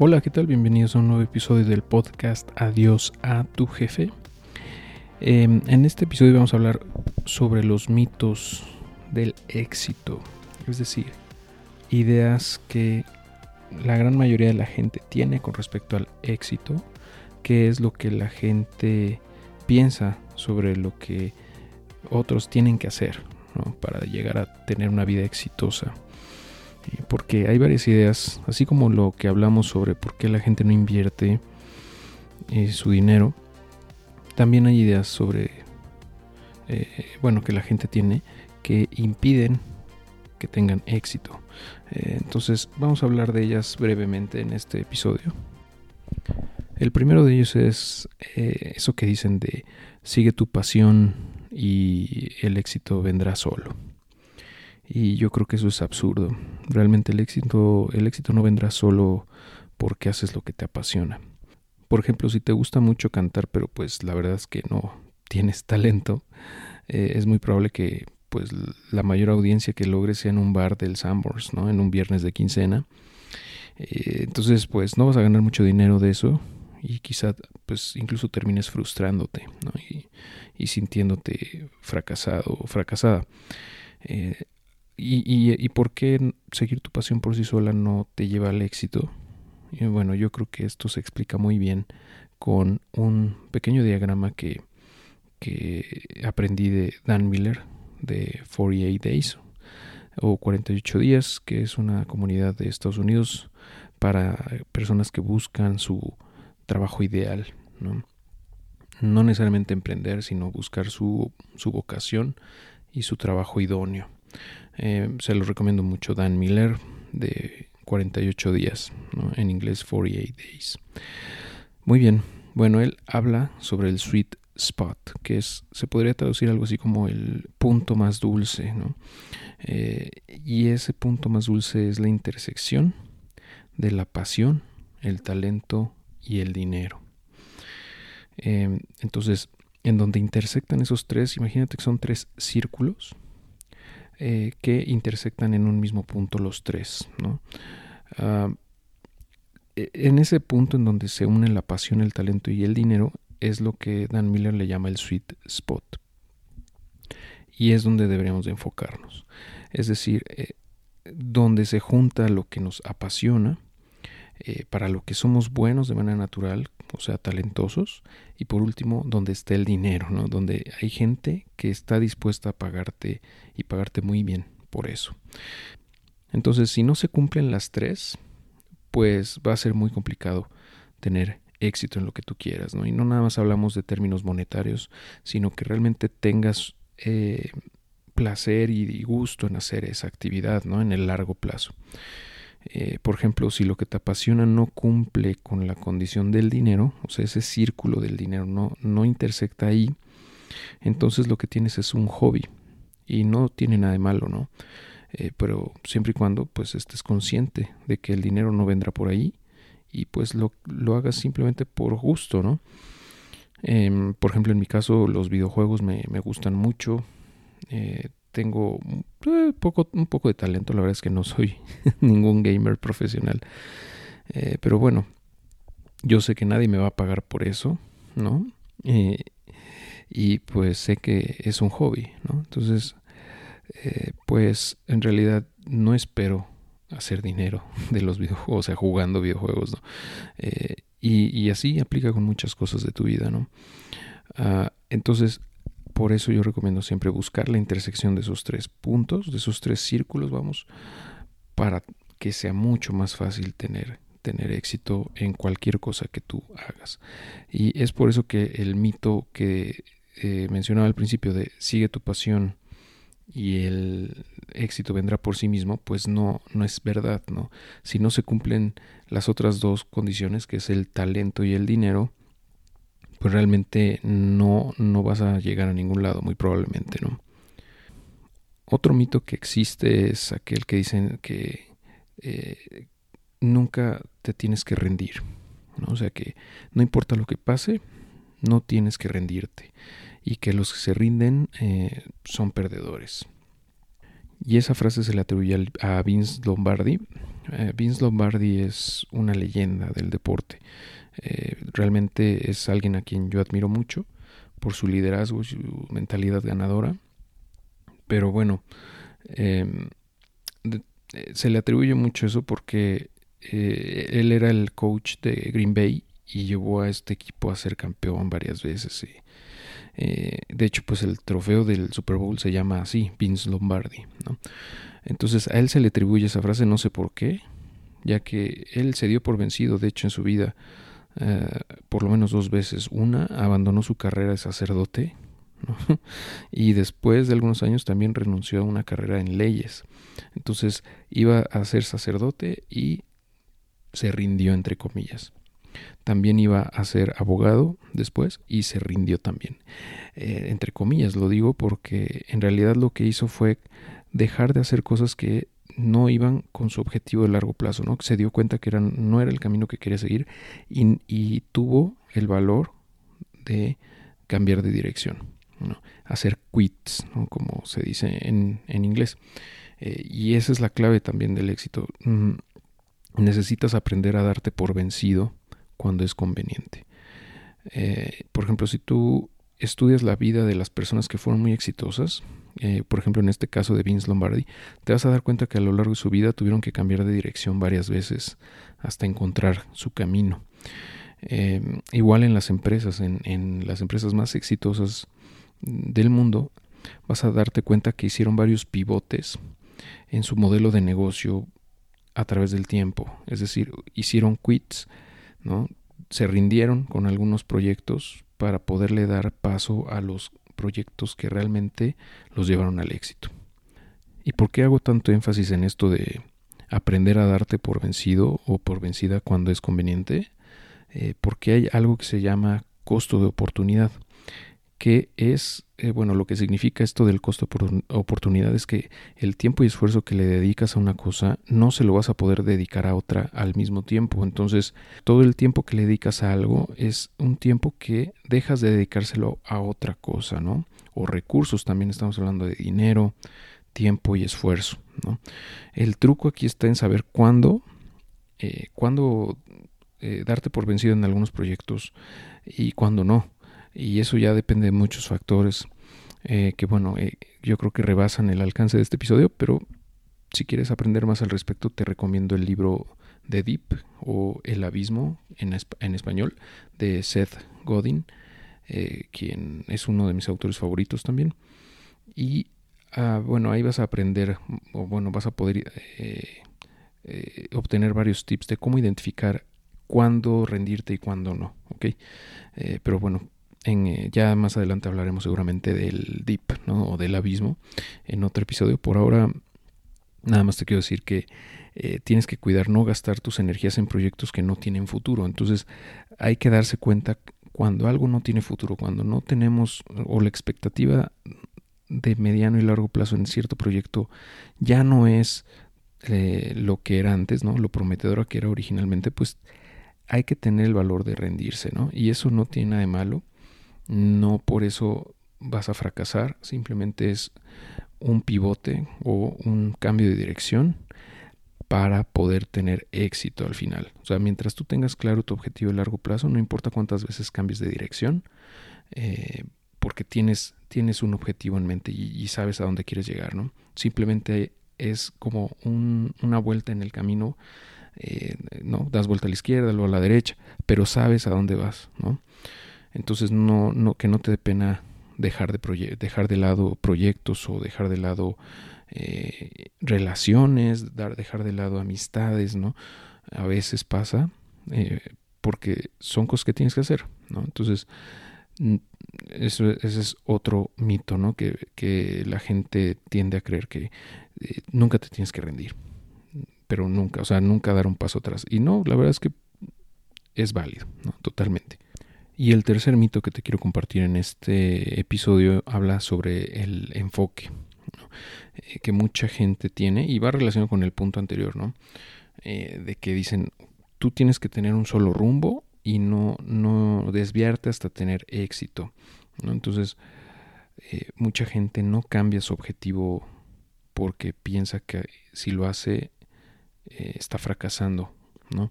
Hola, ¿qué tal? Bienvenidos a un nuevo episodio del podcast Adiós a tu jefe. Em, en este episodio vamos a hablar sobre los mitos del éxito, es decir, ideas que la gran mayoría de la gente tiene con respecto al éxito, qué es lo que la gente piensa sobre lo que otros tienen que hacer para llegar a tener una vida exitosa porque hay varias ideas, así como lo que hablamos sobre por qué la gente no invierte eh, su dinero, también hay ideas sobre, eh, bueno, que la gente tiene que impiden que tengan éxito. Eh, entonces vamos a hablar de ellas brevemente en este episodio. El primero de ellos es eso que dicen de sigue tu pasión y el éxito vendrá solo. Y yo creo que eso es absurdo. Realmente el éxito, el éxito no vendrá solo porque haces lo que te apasiona. Por ejemplo, si te gusta mucho cantar, pero pues la verdad es que no tienes talento, eh, es muy probable que pues la mayor audiencia que logres sea en un bar del Sambors, ¿no? En un viernes de quincena. Eh, entonces, pues no vas a ganar mucho dinero de eso y quizá pues incluso termines frustrándote y, y, sintiéndote fracasado o fracasada. Eh, ¿Y, y, por qué seguir tu pasión por sí sola no te lleva al éxito? Y bueno, yo creo que esto se explica muy bien con un pequeño diagrama que, que aprendí de Dan Miller de 48 Days o 48 días, que es una comunidad de Estados Unidos para personas que buscan su trabajo ideal, ¿no? No necesariamente emprender, sino buscar su, su vocación y su trabajo idóneo. Eh, se lo recomiendo mucho Dan Miller de 48 días, en inglés 48 days. Muy bien, bueno, él habla sobre el sweet spot, que es, se podría traducir algo así como el punto más dulce, ¿no? Eh, y ese punto más dulce es la intersección de la pasión, el talento y el dinero. Eh, entonces, en donde intersectan esos tres, imagínate que son tres círculos eh, que intersectan en un mismo punto los tres. Ah, e, en ese punto en donde se unen la pasión, el talento y el dinero es lo que Dan Miller le llama el sweet spot. Y es donde deberíamos enfocarnos. Es decir, eh, donde se junta lo que nos apasiona, eh, para lo que somos buenos de manera natural, o sea, talentosos, y por último, donde está el dinero, ¿no? Donde hay gente que está dispuesta a pagarte y pagarte muy bien por eso. Entonces, si no se cumplen las tres, pues va a ser muy complicado tener éxito en lo que tú quieras, ¿no? Y no nada más hablamos de términos monetarios, sino que realmente tengas eh, placer y gusto en hacer esa actividad, ¿no? En el largo plazo. Eh, por ejemplo, si lo que te apasiona no cumple con la condición del dinero, o sea, ese círculo del dinero no, no intersecta ahí, entonces lo que tienes es un hobby y no tiene nada de malo, ¿no? Eh, pero siempre y cuando pues estés consciente de que el dinero no vendrá por ahí y pues lo, lo hagas simplemente por gusto, ¿no? Em, por ejemplo, en mi caso los videojuegos me, me gustan mucho, eh, tengo eh, poco, un poco de talento, la verdad es que no soy ningún gamer profesional. Eh, pero bueno, yo sé que nadie me va a pagar por eso, ¿no? Eh, y pues sé que es un hobby, ¿no? Entonces, pues en realidad no espero hacer dinero de los videojuegos, o sea, jugando videojuegos, ¿no? Y, así aplica con muchas cosas de tu vida, ¿no? Ah, entonces, por eso yo recomiendo siempre buscar la intersección de esos tres puntos, de esos tres círculos, vamos, para que sea mucho más fácil tener, tener éxito en cualquier cosa que tú hagas. Y es por eso que el mito que eh, mencionaba al principio de sigue tu pasión y el éxito vendrá por sí mismo, pues no, no es verdad, ¿no? Si no se cumplen las otras dos condiciones, que es el talento y el dinero, pues realmente no, no vas a llegar a ningún lado, muy probablemente, ¿no? Otro mito que existe es aquel que dicen que eh, nunca te tienes que rendir, ¿no? O sea que no importa lo que pase, no tienes que rendirte y que los que se rinden eh, son perdedores. Y esa frase se le atribuye a Vince Lombardi. Eh, Vince Lombardi es una leyenda del deporte. Eh, realmente es alguien a quien yo admiro mucho por su liderazgo y su mentalidad ganadora. Pero bueno, em, se le atribuye mucho eso porque él era el coach de Green Bay y llevó a este equipo a ser campeón varias veces. Eh, de hecho, pues el trofeo del Super Bowl se llama así, Vince Lombardi. Entonces a él se le atribuye esa frase, no sé por qué, ya que él se dio por vencido, de hecho, en su vida, eh, por lo menos dos veces. Una, abandonó su carrera de sacerdote. y después de algunos años también renunció a una carrera en leyes. Entonces iba a ser sacerdote y se rindió entre comillas también iba a ser abogado después y se rindió también. Eh, entre comillas lo digo porque en realidad lo que hizo fue dejar de hacer cosas que no iban con su objetivo de largo plazo, ¿no? Se dio cuenta que no era el camino que quería seguir y, tuvo el valor de cambiar de dirección, ¿no? hacer quits, como se dice en, inglés. Eh, y esa es la clave también del éxito. Mm, necesitas aprender a darte por vencido cuando es conveniente. Eh, por ejemplo, si tú estudias la vida de las personas que fueron muy exitosas, eh, por ejemplo en este caso de Vince Lombardi, te vas a dar cuenta que a lo largo de su vida tuvieron que cambiar de dirección varias veces hasta encontrar su camino. Eh, igual en las empresas, en, las empresas más exitosas del mundo, vas a darte cuenta que hicieron varios pivotes en su modelo de negocio a través del tiempo. Es decir, hicieron quits. Se rindieron con algunos proyectos para poderle dar paso a los proyectos que realmente los llevaron al éxito. ¿Y por qué hago tanto énfasis en esto de aprender a darte por vencido o por vencida cuando es conveniente? Eh, porque hay algo que se llama costo de oportunidad que es, eh, bueno, lo que significa esto del costo por oportunidad es que el tiempo y esfuerzo que le dedicas a una cosa no se lo vas a poder dedicar a otra al mismo tiempo. Entonces, todo el tiempo que le dedicas a algo es un tiempo que dejas de dedicárselo a otra cosa, ¿no? O recursos, también estamos hablando de dinero, tiempo y esfuerzo, ¿no? El truco aquí está en saber cuándo, eh, cuándo eh, darte por vencido en algunos proyectos y cuándo no y eso ya depende de muchos factores eh, que bueno, eh, yo creo que rebasan el alcance de este episodio, pero si quieres aprender más al respecto te recomiendo el libro The Deep o El Abismo en, en español de Seth Godin, eh, quien es uno de mis autores favoritos también. Y ah, bueno, ahí vas a aprender, o bueno, vas a poder obtener varios tips de cómo identificar cuándo rendirte y cuándo no, pero bueno, eh, ya más adelante hablaremos seguramente del deep. O del abismo en otro episodio. Por ahora, nada más te quiero decir que eh, tienes que cuidar no gastar tus energías en proyectos que no tienen futuro. Entonces, hay que darse cuenta cuando algo no tiene futuro, cuando no tenemos o la expectativa de mediano y largo plazo en cierto proyecto ya no es eh, lo que era antes, ¿no? Lo prometedora que era originalmente, pues hay que tener el valor de rendirse, ¿no? Y eso no tiene nada de malo. No por eso vas a fracasar, simplemente es un pivote o un cambio de dirección para poder tener éxito al final. O sea, mientras tú tengas claro tu objetivo a largo plazo, no importa cuántas veces cambies de dirección, eh, porque tienes, tienes un objetivo en mente y, sabes a dónde quieres llegar, ¿no? Simplemente es como una vuelta en el camino, eh, ¿no? Das vuelta a la izquierda, luego a la derecha, pero sabes a dónde vas, ¿no? Entonces, no, no, que no te dé pena dejar de, dejar de lado proyectos o dejar de lado eh, relaciones, dar, dejar de lado amistades, ¿no? A veces pasa eh, porque son cosas que tienes que hacer, ¿no? Entonces, eso, ese es otro mito, ¿no? Que, que la gente tiende a creer que eh, nunca te tienes que rendir, pero nunca, o sea, nunca dar un paso atrás. Y no, la verdad es que es válido, ¿no? Totalmente. Y el tercer mito que te quiero compartir en este episodio habla sobre el enfoque eh, que mucha gente tiene y va relacionado con el punto anterior, ¿no? Eh, de que dicen, tú tienes que tener un solo rumbo y no, no desviarte hasta tener éxito. ¿no? Entonces, eh, mucha gente no cambia su objetivo porque piensa que si lo hace está fracasando, ¿no?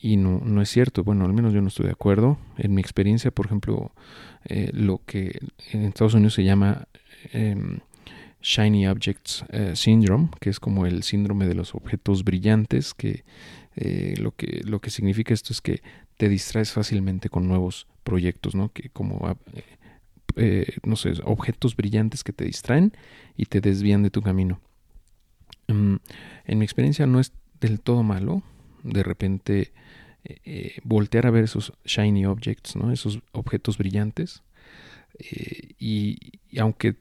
Y no, no es cierto, bueno, al menos yo no estoy de acuerdo. En mi experiencia, por ejemplo, eh, lo que en Estados Unidos se llama em, Shiny Objects eh, Syndrome, que es como el síndrome de los objetos brillantes, que, eh, lo que lo que significa esto es que te distraes fácilmente con nuevos proyectos, ¿no? Que como ah, no sé, objetos brillantes que te distraen y te desvían de tu camino. Mm, en mi experiencia no es del todo malo, de repente eh, eh, voltear a ver esos shiny objects, ¿no? esos objetos brillantes, eh, y, aunque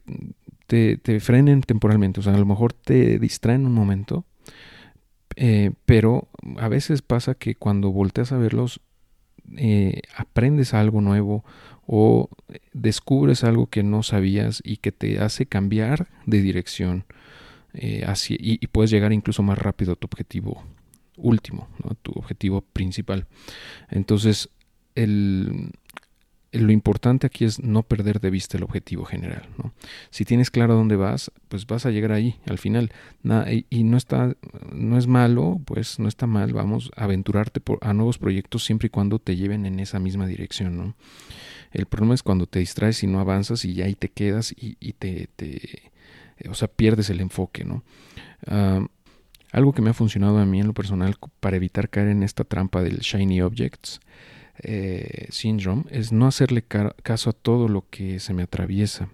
te, frenen temporalmente, o sea, a lo mejor te distraen un momento, pero a veces pasa que cuando volteas a verlos, aprendes algo nuevo o descubres algo que no sabías y que te hace cambiar de dirección y, y, puedes llegar incluso más rápido a tu objetivo último, tu objetivo principal. Entonces, el, lo importante aquí es no perder de vista el objetivo general. Si tienes claro dónde vas, pues vas a llegar ahí al final. y, no está, no es malo, pues no está mal, vamos a aventurarte a nuevos proyectos siempre y cuando te lleven en esa misma dirección. El problema es cuando te distraes y no avanzas y ahí te quedas y, te, te, o sea, pierdes el enfoque. ¿no? Ah, algo que me ha funcionado a mí en lo personal para evitar caer en esta trampa del Shiny Objects eh, Syndrome es no hacerle caso a todo lo que se me atraviesa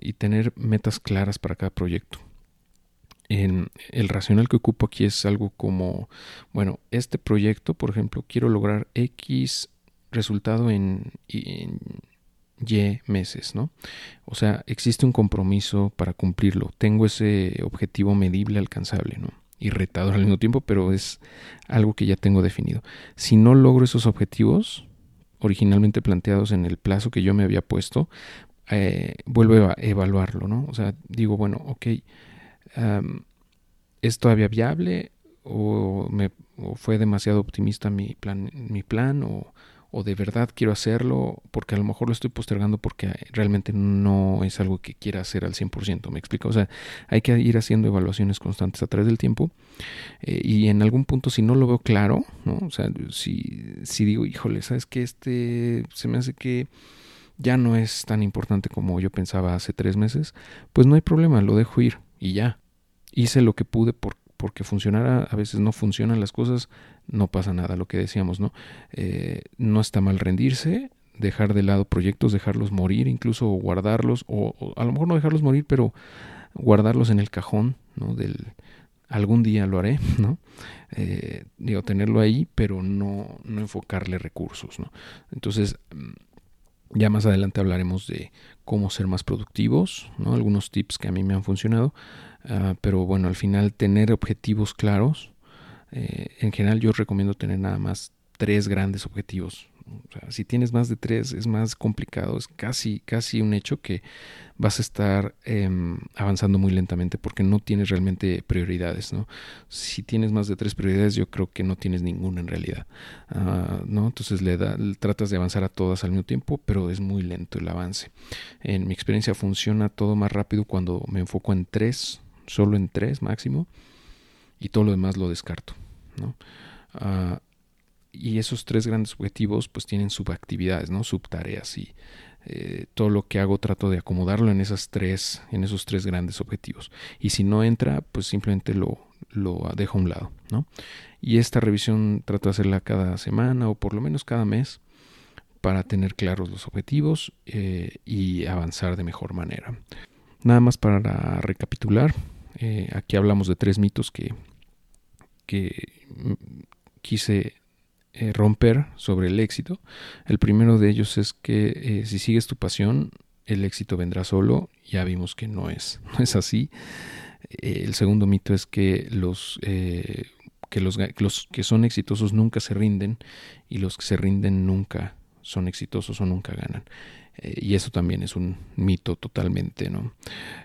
y tener metas claras para cada proyecto. En el racional que ocupo aquí es algo como, bueno, este proyecto, por ejemplo, quiero lograr X resultado en, en y meses, ¿no? O sea, existe un compromiso para cumplirlo. Tengo ese objetivo medible, alcanzable, ¿no? Y retador al mismo tiempo, pero es algo que ya tengo definido. Si no logro esos objetivos originalmente planteados en el plazo que yo me había puesto, eh, vuelvo a evaluarlo, ¿no? O sea, digo, bueno, ok, ¿es todavía viable o, me, o fue demasiado optimista mi plan, mi plan o o de verdad quiero hacerlo porque a lo mejor lo estoy postergando porque realmente no es algo que quiera hacer al 100%, me explico, o sea, hay que ir haciendo evaluaciones constantes a través del tiempo eh, y en algún punto si no lo veo claro. O sea, si, si digo, híjole, ¿sabes que Este se me hace que ya no es tan importante como yo pensaba hace tres meses, pues no hay problema, lo dejo ir y ya. Hice lo que pude por, porque funcionara, a veces no funcionan las cosas, no pasa nada, lo que decíamos, ¿no? Eh, no está mal rendirse, dejar de lado proyectos, dejarlos morir, incluso guardarlos, o, a lo mejor no dejarlos morir, pero guardarlos en el cajón, ¿no? Del algún día lo haré, ¿no? Eh, digo, tenerlo ahí, pero no, no enfocarle recursos, ¿no? Entonces, mm, ya más adelante hablaremos de cómo ser más productivos, ¿no? Algunos tips que a mí me han funcionado, Ah, pero bueno, al final tener objetivos claros. Eh, en general yo recomiendo tener nada más tres grandes objetivos. si tienes más de tres es más complicado, es casi, casi un hecho que vas a estar em, avanzando muy lentamente porque no tienes realmente prioridades. ¿no? Si tienes más de tres prioridades yo creo que no tienes ninguna en realidad. Ah, ¿no? Entonces le, da, tratas de avanzar a todas al mismo tiempo, pero es muy lento el avance. En mi experiencia funciona todo más rápido cuando me enfoco en tres solo en tres máximo, y todo lo demás lo descarto. ¿no? Ah, y esos tres grandes objetivos pues tienen subactividades, ¿no? subtareas y eh, todo lo que hago trato de acomodarlo en esas tres, en esos tres grandes objetivos. Y si no entra, pues simplemente lo, lo dejo a un lado. ¿no? Y esta revisión trato de hacerla cada semana o por lo menos cada mes para tener claros los objetivos eh, y avanzar de mejor manera. Nada más para recapitular, eh, aquí hablamos de tres mitos que, quise eh, romper sobre el éxito. El primero de ellos es que eh, si sigues tu pasión, el éxito vendrá solo. Ya vimos que no es, no es así. el segundo mito es que los que son exitosos nunca se rinden y los que se rinden nunca son exitosos o nunca ganan. Y eso también es un mito totalmente, ¿no?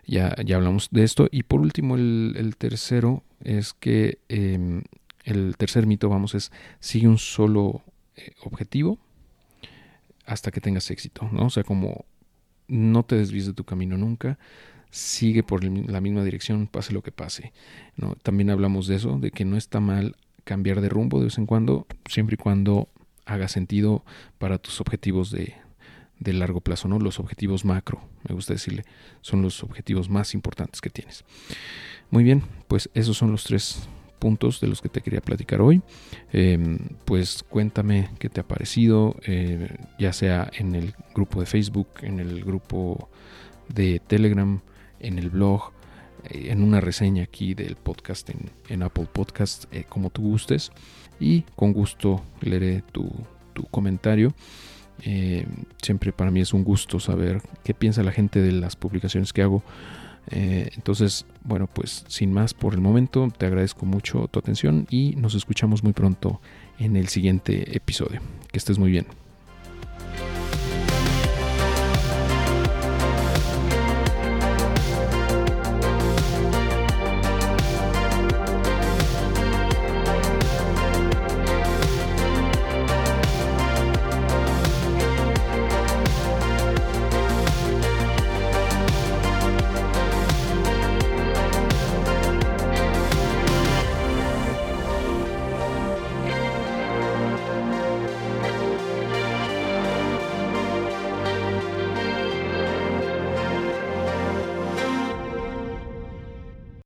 Ya, ya hablamos de esto. Y por último, el, el tercero es que em, el tercer mito, vamos, es sigue un solo eh, objetivo hasta que tengas éxito, ¿no? O sea, como no te desvíes de tu camino nunca, sigue por la misma dirección, pase lo que pase, ¿no? También hablamos de eso, de que no está mal cambiar de rumbo de vez en cuando, siempre y cuando haga sentido para tus objetivos de, de largo plazo, ¿no? Los objetivos macro, me gusta decirle, son los objetivos más importantes que tienes. Muy bien, pues esos son los tres puntos de los que te quería platicar hoy. Em, pues cuéntame qué te ha parecido, eh, ya sea en el grupo de Facebook, en el grupo de Telegram, en el blog, eh, en una reseña aquí del podcast en, Apple Podcast, eh, como tú gustes. Y con gusto leeré tu, tu comentario. Siempre para mí es un gusto saber qué piensa la gente de las publicaciones que hago. Eh, entonces, bueno, pues sin más por el momento, te agradezco mucho tu atención y nos escuchamos muy pronto en el siguiente episodio. Que estés muy bien.